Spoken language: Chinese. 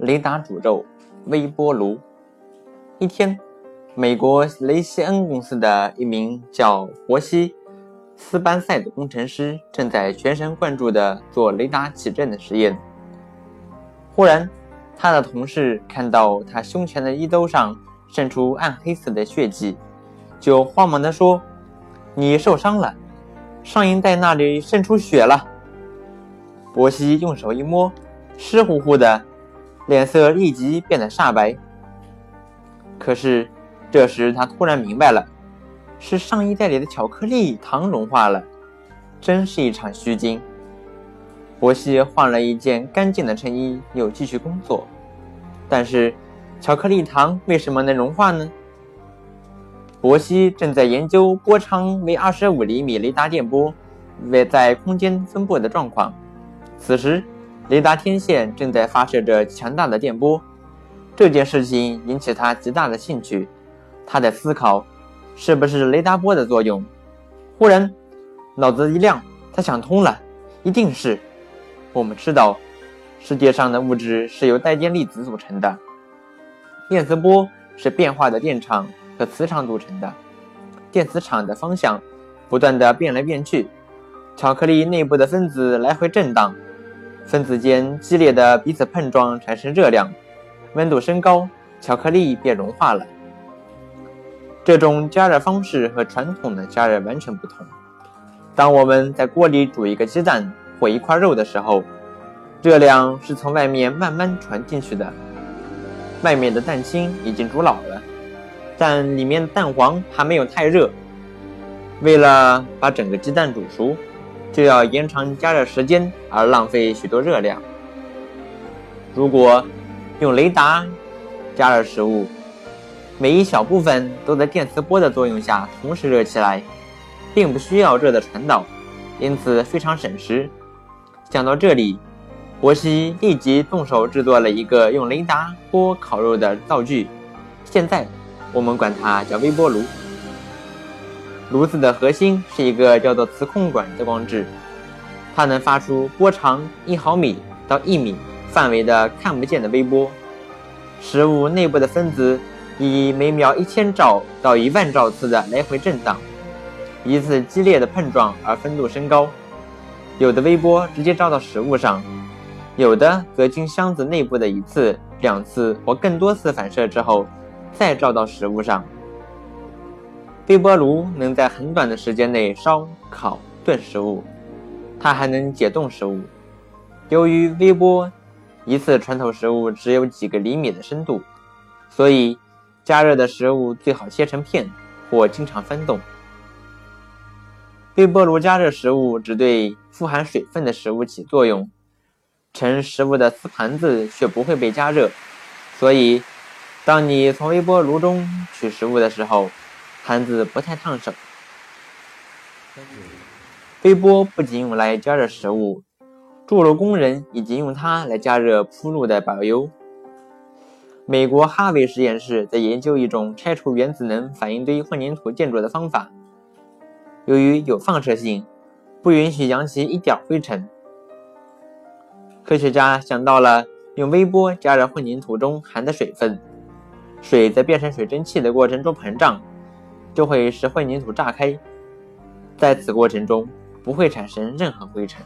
雷达诅咒微波炉。一天，美国雷西恩公司的一名叫博西·斯班塞的工程师正在全神贯注地做雷达起振的实验。忽然，他的同事看到他胸前的衣兜上渗出暗黑色的血迹，就慌忙地说：“你受伤了，上衣带那里渗出血了。”博西用手一摸，湿乎乎的，脸色立即变得煞白。可是这时他突然明白了，是上衣袋里的巧克力糖融化了，真是一场虚惊。伯西换了一件干净的衬衣，又继续工作。但是，巧克力糖为什么能融化呢？伯西正在研究波长为二十五厘米雷达电波为在空间分布的状况。此时，雷达天线正在发射着强大的电波，这件事情引起他极大的兴趣。他在思考，是不是雷达波的作用？忽然，脑子一亮，他想通了，一定是。我们知道，世界上的物质是由带电粒子组成的，电磁波是变化的电场和磁场组成的，电磁场的方向不断的变来变去，巧克力内部的分子来回震荡。分子间激烈的彼此碰撞产生热量，温度升高，巧克力便融化了。这种加热方式和传统的加热完全不同。当我们在锅里煮一个鸡蛋或一块肉的时候，热量是从外面慢慢传进去的。外面的蛋清已经煮老了，但里面的蛋黄还没有太热。为了把整个鸡蛋煮熟。就要延长加热时间，而浪费许多热量。如果用雷达加热食物，每一小部分都在电磁波的作用下同时热起来，并不需要热的传导，因此非常省时。想到这里，伯西立即动手制作了一个用雷达波烤肉的道具，现在我们管它叫微波炉。炉子的核心是一个叫做磁控管的装置，它能发出波长一毫米到一米范围的看不见的微波。食物内部的分子以每秒一千兆到一万兆次的来回震荡，一次激烈的碰撞而分度升高。有的微波直接照到食物上，有的则经箱子内部的一次、两次或更多次反射之后，再照到食物上。微波炉能在很短的时间内烧、烤、炖食物，它还能解冻食物。由于微波一次穿透食物只有几个厘米的深度，所以加热的食物最好切成片或经常翻动。微波炉加热食物只对富含水分的食物起作用，盛食物的瓷盘子却不会被加热，所以当你从微波炉中取食物的时候。盘子不太烫手。微波不仅用来加热食物，筑楼工人已经用它来加热铺路的柏油。美国哈维实验室在研究一种拆除原子能反应堆混凝土建筑的方法。由于有放射性，不允许扬起一点灰尘。科学家想到了用微波加热混凝土中含的水分，水在变成水蒸气的过程中膨胀。就会使混凝土炸开，在此过程中不会产生任何灰尘。